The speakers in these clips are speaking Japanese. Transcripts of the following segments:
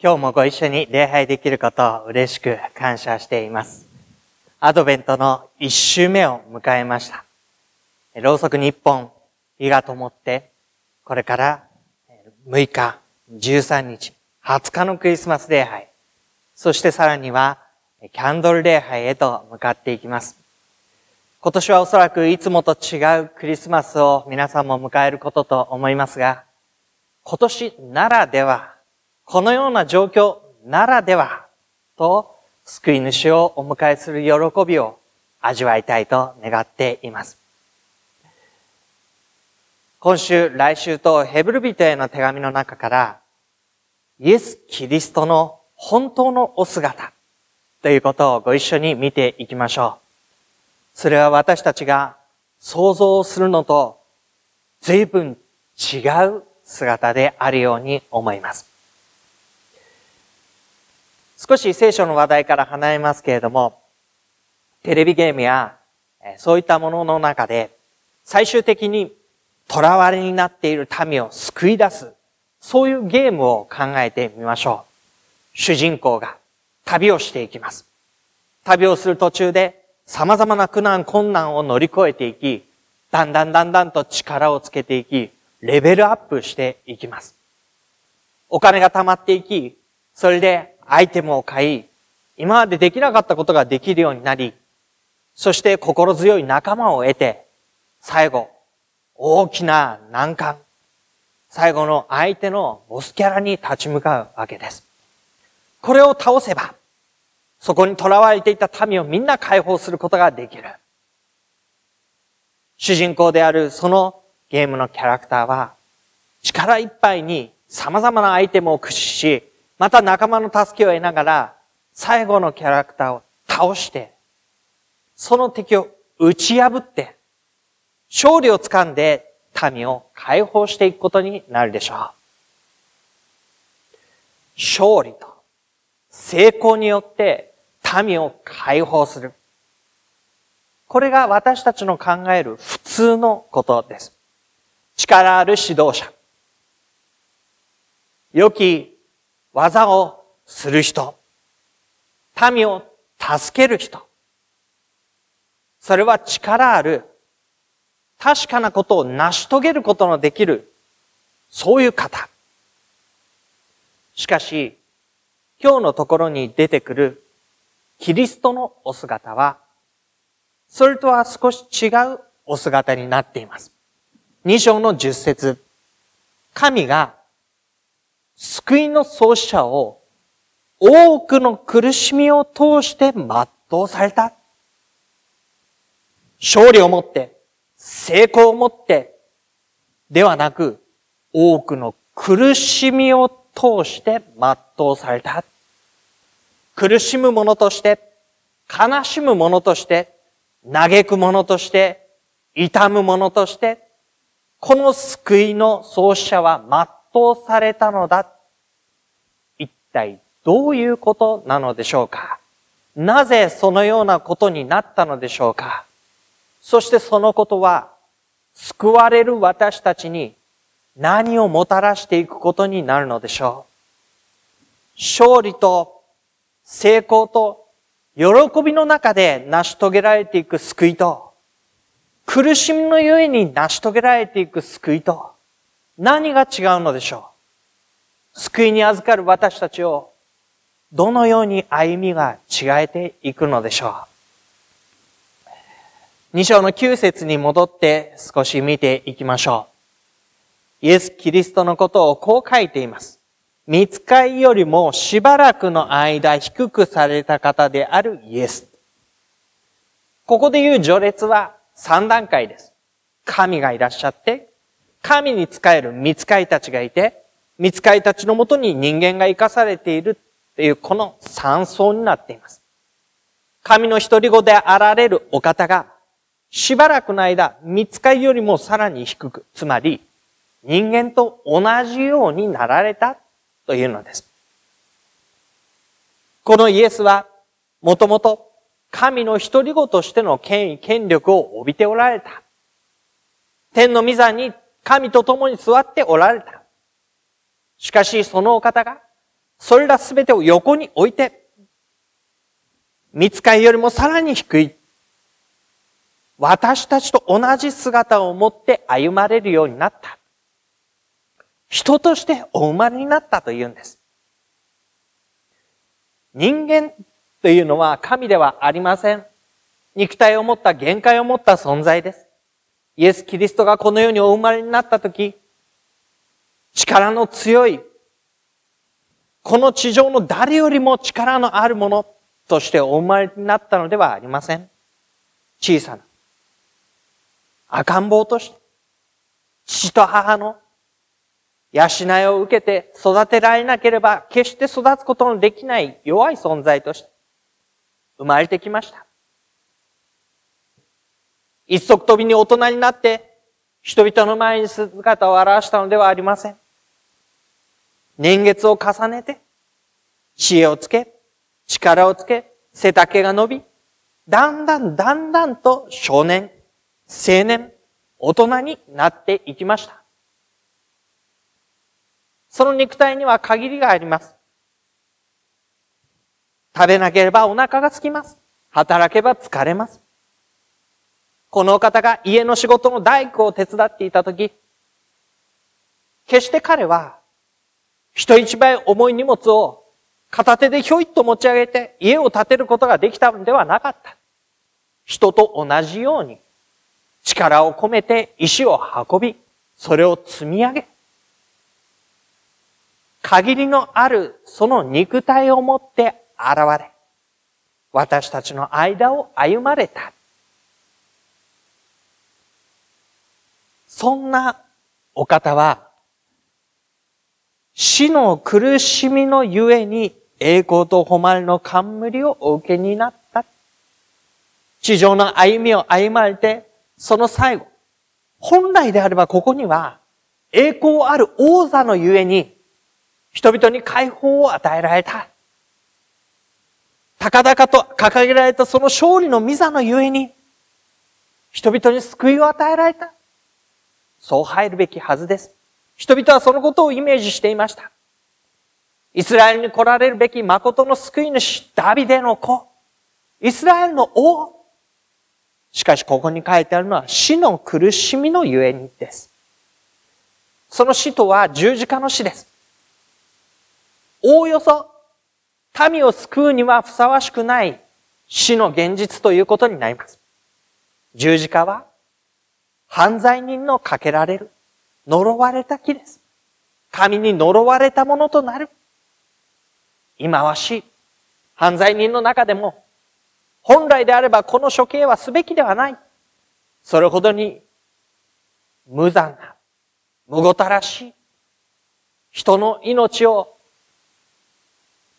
今日もご一緒に礼拝できることを嬉しく感謝しています。アドベントの一週目を迎えました。ろうそくに一本火が灯って、これから6日、13日、20日のクリスマス礼拝、そしてさらにはキャンドル礼拝へと向かっていきます。今年はおそらくいつもと違うクリスマスを皆さんも迎えることと思いますが、今年ならでは、このような状況ならでは、と救い主をお迎えする喜びを味わいたいと願っています。今週、来週とヘブル人への手紙の中から、イエス・キリストの本当のお姿ということをご一緒に見ていきましょう。それは私たちが想像するのと随分違う姿であるように思います。少し聖書の話題から離れますけれども、テレビゲームやそういったものの中で最終的に囚われになっている民を救い出す、そういうゲームを考えてみましょう。主人公が旅をしていきます。旅をする途中で様々な苦難困難を乗り越えていき、だんだんだんだんと力をつけていき、レベルアップしていきます。お金が貯まっていき、それでアイテムを買い、今までできなかったことができるようになり、そして心強い仲間を得て、最後、大きな難関、最後の相手のボスキャラに立ち向かうわけです。これを倒せば、そこに囚われていた民をみんな解放することができる。主人公であるそのゲームのキャラクターは、力いっぱいに様々なアイテムを駆使し、また仲間の助けを得ながら、最後のキャラクターを倒して、その敵を打ち破って、勝利をつかんで民を解放していくことになるでしょう。勝利と成功によって民を解放する。これが私たちの考える普通のことです。力ある指導者。良き技をする人。民を助ける人。それは力ある、確かなことを成し遂げることのできる、そういう方。しかし、今日のところに出てくるキリストのお姿は、それとは少し違うお姿になっています。二章の十節神が救いの創始者を多くの苦しみを通して全うされた。勝利をもって、成功をもって、ではなく、多くの苦しみを通して全うされた。苦しむ者として、悲しむ者として、嘆く者として、痛む者として、この救いの創始者は全うされたのだ。一体どういうことなのでしょうか？なぜそのようなことになったのでしょうか？そしてそのことは、救われる私たちに何をもたらしていくことになるのでしょう？勝利と成功と喜びの中で成し遂げられていく救いと、苦しみのゆえに成し遂げられていく救いと、何が違うのでしょう？救いに預かる私たちを、どのように歩みが違えていくのでしょう？二章の九節に戻って少し見ていきましょう。イエス・キリストのことをこう書いています。見つかいよりもしばらくの間低くされた方であるイエス。ここで言う序列は3段階です。神がいらっしゃって、神に仕える見つかいたちがいて、見つかりたちのもとに人間が生かされているというこの三層になっています。神の一人子であられるお方が、しばらくの間、見つかりよりもさらに低く、つまり、人間と同じようになられたというのです。このイエスは、もともと神の一人子としての権威、権力を帯びておられた。天の御座に神と共に座っておられた。しかし、そのお方が、それらすべてを横に置いて、見つかりよりもさらに低い、私たちと同じ姿を持って歩まれるようになった。人としてお生まれになったというんです。人間というのは神ではありません。肉体を持った限界を持った存在です。イエス・キリストがこの世にお生まれになったとき、力の強い、この地上の誰よりも力のあるものとしてお生まれになったのではありません。小さな、赤ん坊として、父と母の養いを受けて育てられなければ決して育つことのできない弱い存在として生まれてきました。一足飛びに大人になって人々の前に姿を現したのではありません。年月を重ねて知恵をつけ、力をつけ、背丈が伸び、だんだんだんだんと少年、青年、大人になっていきました。その肉体には限りがあります。食べなければお腹が空きます。働けば疲れます。この方が家の仕事の大工を手伝っていたとき、決して彼は人一倍重い荷物を片手でひょいっと持ち上げて家を建てることができたのではなかった。人と同じように力を込めて石を運び、それを積み上げ、限りのあるその肉体を持って現れ、私たちの間を歩まれた。そんなお方は、死の苦しみのゆえに栄光と誉れの冠をお受けになった。地上の歩みを歩まれて、その最後、本来であればここには、栄光ある王座のゆえに、人々に解放を与えられた。高々と掲げられたその勝利の御座のゆえに、人々に救いを与えられた。そう入るべきはずです。人々はそのことをイメージしていました。イスラエルに来られるべき誠の救い主、ダビデの子、イスラエルの王。しかしここに書いてあるのは死の苦しみのゆえにです。その死とは十字架の死です。おおよそ、民を救うにはふさわしくない死の現実ということになります。十字架は、犯罪人のかけられる、呪われた木です。神に呪われたものとなる。今は死、犯罪人の中でも、本来であればこの処刑はすべきではない。それほどに、無残な、無ごたらしい、人の命を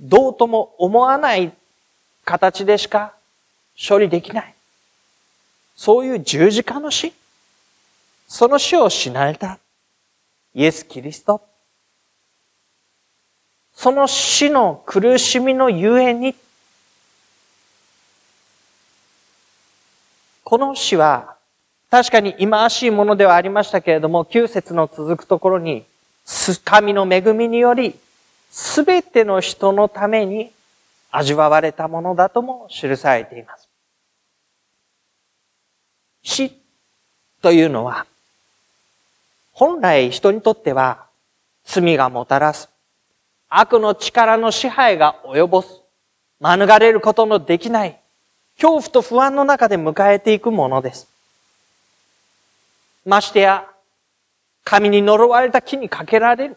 どうとも思わない形でしか処理できない。そういう十字架の死。その死を死なれた。イエス・キリスト。その死の苦しみのゆえに、この死は確かに忌まわしいものではありましたけれども、9節の続くところに、神の恵みによりすべての人のために味わわれたものだとも記されています。死というのは、本来人にとっては罪がもたらす、悪の力の支配が及ぼす、免れることのできない、恐怖と不安の中で迎えていくものです。ましてや、神に呪われた木にかけられる。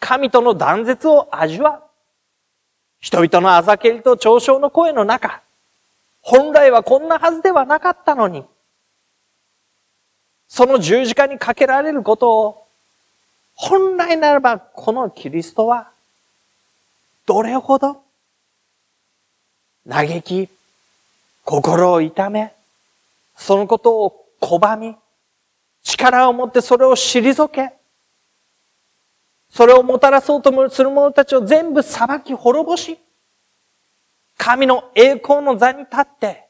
神との断絶を味わう。人々のあざけりと嘲笑の声の中、本来はこんなはずではなかったのに、その十字架にかけられることを本来ならばこのキリストはどれほど嘆き、心を痛め、そのことを拒み、力を持ってそれを退け、それをもたらそうとする者たちを全部裁き滅ぼし、神の栄光の座に立って、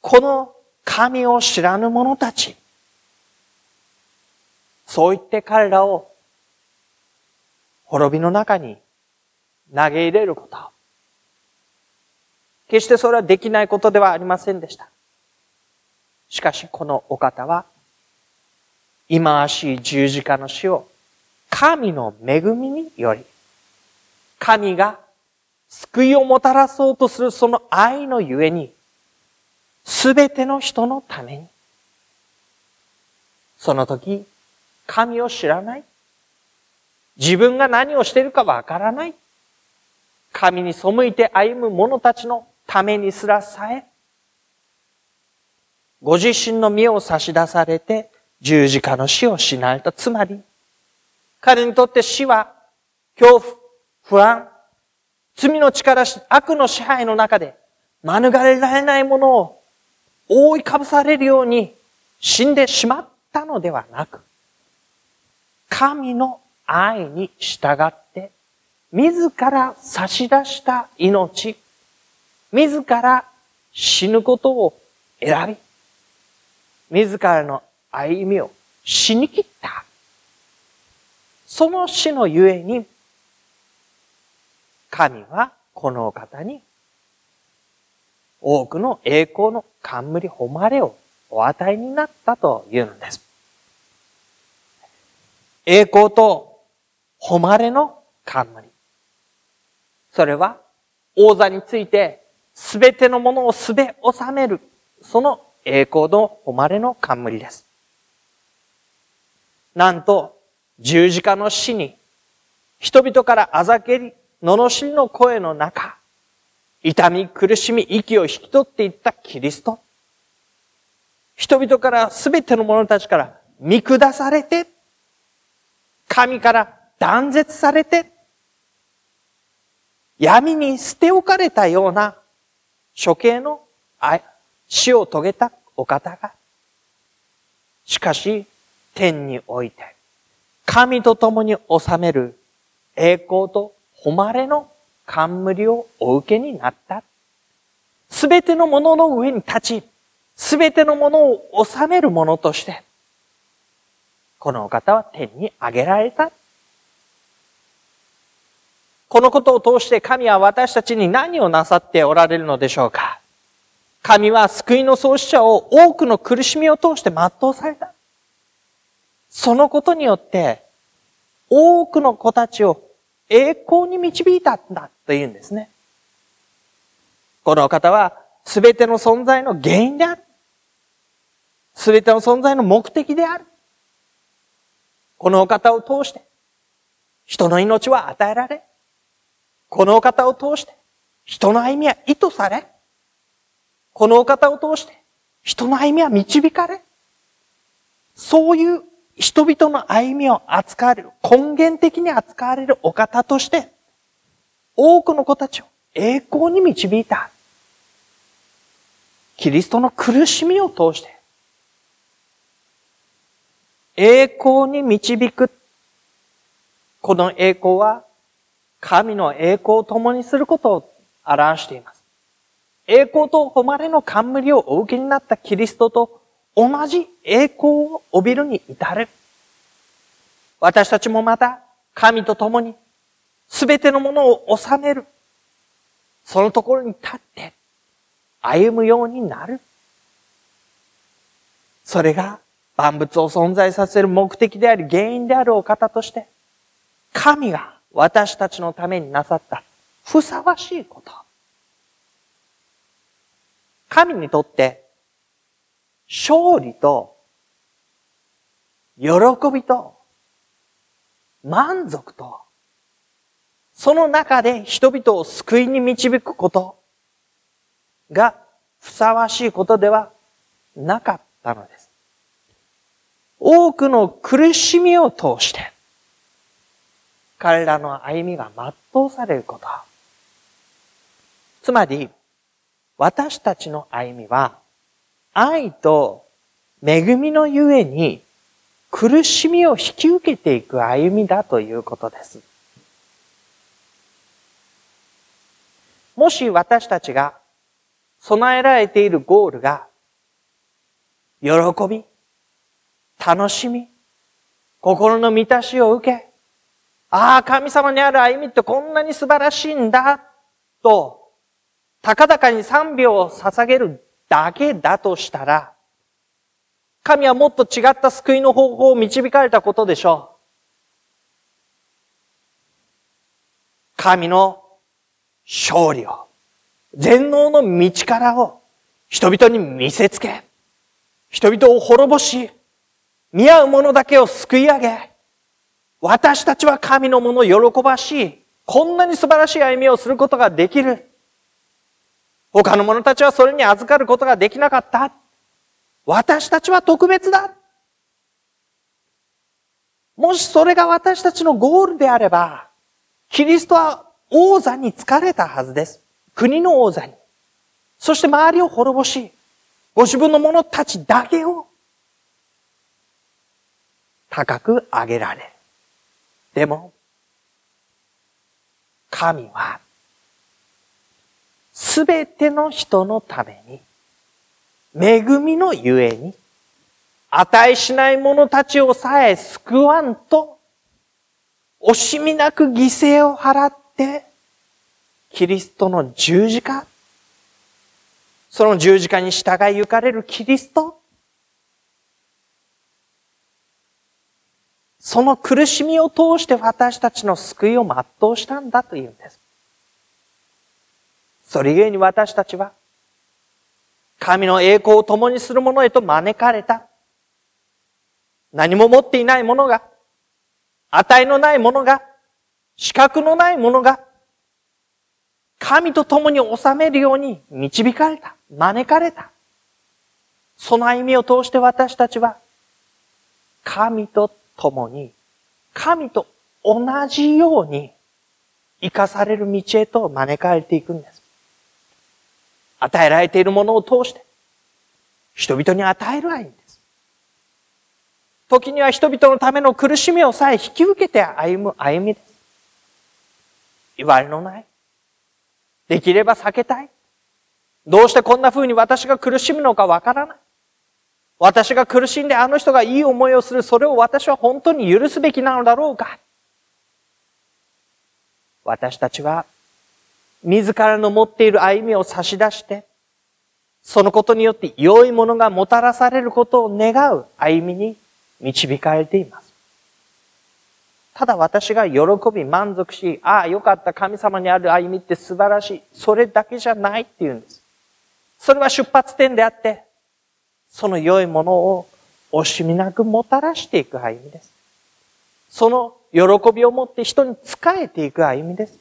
この神を知らぬ者たち、そう言って彼らを滅びの中に投げ入れること。決してそれはできないことではありませんでした。しかしこのお方は、忌まわしい十字架の死を神の恵みにより、神が救いをもたらそうとするその愛のゆえに、すべての人のために、その時、神を知らない？自分が何をしているかわからない？神に背いて歩む者たちのためにすらさえ、ご自身の身を差し出されて十字架の死を死なれた。つまり、彼にとって死は恐怖、不安、罪の力、悪の支配の中で免れられないものを覆いかぶされるように死んでしまったのではなく、神の愛に従って、自ら差し出した命、自ら死ぬことを選び、自らの歩みを死に切った。その死のゆえに、神はこの方に多くの栄光の冠誉れをお与えになったというのです。栄光と誉れの冠。それは王座についてすべてのものをすべ収める、その栄光の誉れの冠です。なんと、十字架の死に、人々からあざけり、罵りの声の中、痛み、苦しみ、息を引き取っていったキリスト。人々からすべての者たちから見下されて、神から断絶されて、闇に捨て置かれたような処刑の死を遂げたお方が、しかし天において、神と共に治める栄光と誉れの冠をお受けになった。すべてのものの上に立ち、すべてのものを治めるものとして、このお方は天に上げられた。このことを通して神は私たちに何をなさっておられるのでしょうか神は救いの創始者を多くの苦しみを通して全うされた。そのことによって、多くの子たちを栄光に導いたんだというんですね。この方は全ての存在の原因である。全ての存在の目的である。このお方を通して、人の命は与えられ、このお方を通して、人の歩みは意図され、このお方を通して、人の歩みは導かれ、そういう人々の歩みを扱われる、根源的に扱われるお方として、多くの子たちを栄光に導いた。キリストの苦しみを通して、栄光に導く。この栄光は、神の栄光を共にすることを表しています。栄光と誉れの冠をお受けになったキリストと同じ栄光を帯びるに至る。私たちもまた神と共に全てのものを治める。そのところに立って歩むようになる。それが万物を存在させる目的であり原因であるお方として、神が私たちのためになさったふさわしいこと。神にとって勝利と喜びと満足とその中で人々を救いに導くことがふさわしいことではなかったのです。多くの苦しみを通して、彼らの歩みが全うされること。つまり、私たちの歩みは、愛と恵みのゆえに苦しみを引き受けていく歩みだということです。もし私たちが備えられているゴールが、喜び、楽しみ、心の満たしを受け、ああ、神様にある歩みってこんなに素晴らしいんだ、と、高々に賛美を捧げるだけだとしたら、神はもっと違った救いの方法を導かれたことでしょう。神の勝利を、全能の道からを人々に見せつけ、人々を滅ぼし、見合う者だけを救い上げ、私たちは神のもの喜ばしい、こんなに素晴らしい歩みをすることができる。他の者たちはそれに預かることができなかった。私たちは特別だ。もしそれが私たちのゴールであれば、キリストは王座に疲れたはずです。国の王座に。そして周りを滅ぼし、ご自分の者たちだけを高く上げられる。でも、神は、すべての人のために、恵みのゆえに、値しない者たちをさえ救わんと、惜しみなく犠牲を払って、キリストの十字架、その十字架に従い行かれるキリスト、その苦しみを通して私たちの救いを全うしたんだというんです。それゆえに私たちは、神の栄光を共にする者へと招かれた。何も持っていない者が、値のない者が、資格のない者が、神と共に治めるように導かれた。招かれた。その歩みを通して私たちは、神と共に、神と同じように生かされる道へと招かれていくんです。与えられているものを通して、人々に与える愛です。時には人々のための苦しみをさえ引き受けて歩む歩みです。言われのない。できれば避けたい。どうしてこんな風に私が苦しむのかわからない。私が苦しんであの人がいい思いをする、それを私は本当に許すべきなのだろうか私たちは、自らの持っている歩みを差し出して、そのことによって良いものがもたらされることを願う歩みに導かれています。ただ私が喜び満足し、ああ、よかった神様にある歩みって素晴らしい。それだけじゃないって言うんです。それは出発点であって、その良いものを惜しみなくもたらしていく歩みです。その喜びを持って人に仕えていく歩みです。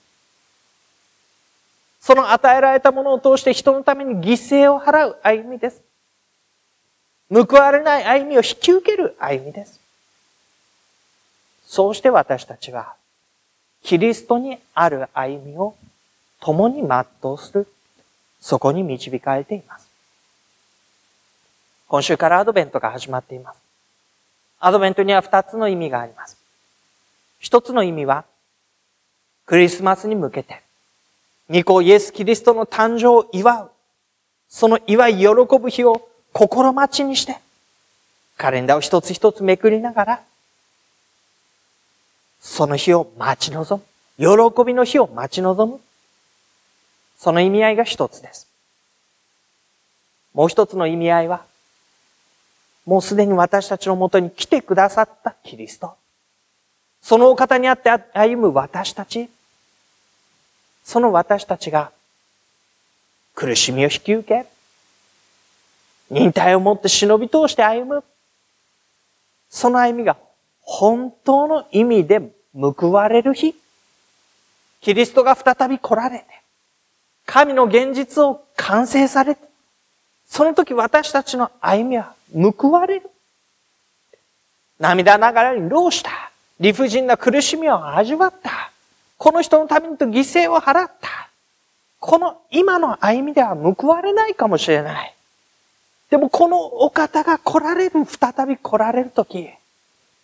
その与えられたものを通して人のために犠牲を払う歩みです。報われない歩みを引き受ける歩みです。そうして私たちは、キリストにある歩みを共に全うする、そこに導かれています。今週からアドベントが始まっています。アドベントには二つの意味があります。一つの意味は、クリスマスに向けて、二個イエス・キリストの誕生を祝う、その祝い喜ぶ日を心待ちにして、カレンダーを一つ一つめくりながら、その日を待ち望む。喜びの日を待ち望む。その意味合いが一つです。もう一つの意味合いは、もうすでに私たちのもとに来てくださったキリスト。そのお方にあって歩む私たち。その私たちが苦しみを引き受け、忍耐を持って忍び通して歩む。その歩みが本当の意味で報われる日。キリストが再び来られて、神の現実を完成されて、その時私たちの歩みは報われる。涙ながらに労した。理不尽な苦しみを味わった。この人のためにと犠牲を払った。この今の歩みでは報われないかもしれない。でもこのお方が来られる、再び来られるとき、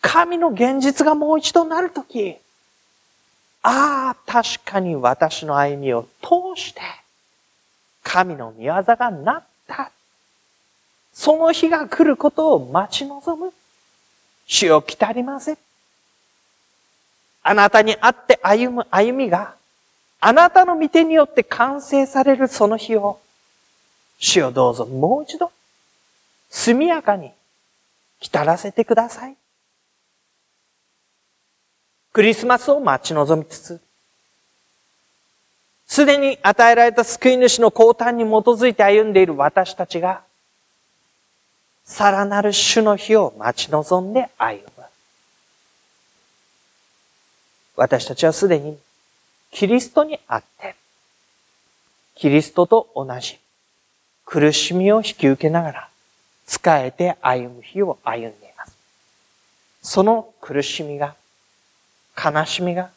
神の現実がもう一度なるとき、ああ、確かに私の歩みを通して、神の御業がなった。その日が来ることを待ち望む。主を来たりません。あなたに会って歩む歩みが、あなたの御手によって完成されるその日を、主をどうぞもう一度、速やかに来たらせてください。クリスマスを待ち望みつつ、すでに与えられた救い主の降誕に基づいて歩んでいる私たちが、さらなる主の日を待ち望んで歩む。私たちはすでにキリストにあって、キリストと同じ苦しみを引き受けながら、仕えて歩む日を歩んでいます。その苦しみが、悲しみが、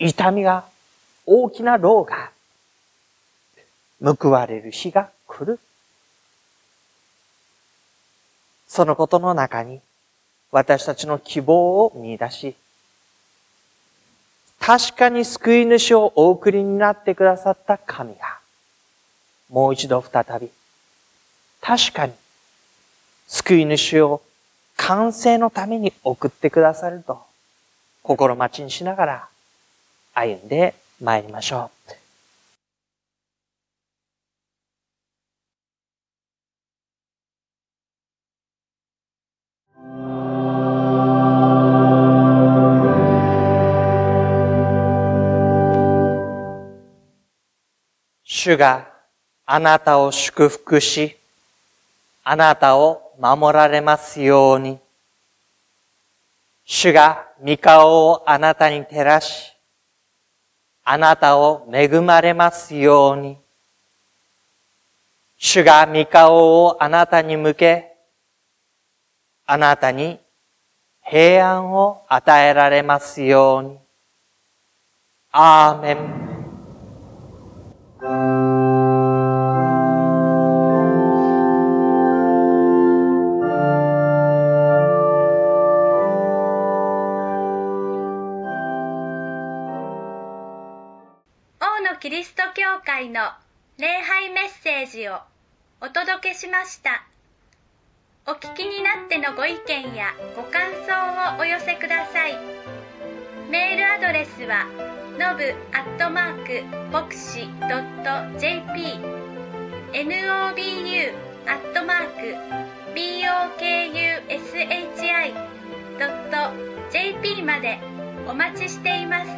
痛みが、大きな労が、報われる日が来る。そのことの中に私たちの希望を見出し、確かに救い主をお送りになってくださった神が、もう一度再び、確かに救い主を完成のために送ってくださると、心待ちにしながら歩んで参りましょう。主があなたを祝福し、あなたを守られますように。主が御顔をあなたに照らし、あなたを恵まれますように。主が御顔をあなたに向け、あなたに平安を与えられますように。アーメン。キリスト教会の礼拝メッセージをお届けしました。お聞きになってのご意見やご感想をお寄せください。メールアドレスはのぶアットマーク牧師ドット .jp nobu アットマーク bokushi ドット JP までお待ちしています。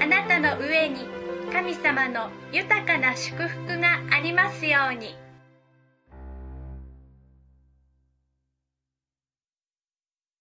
あなたの上に神様の豊かな祝福がありますように。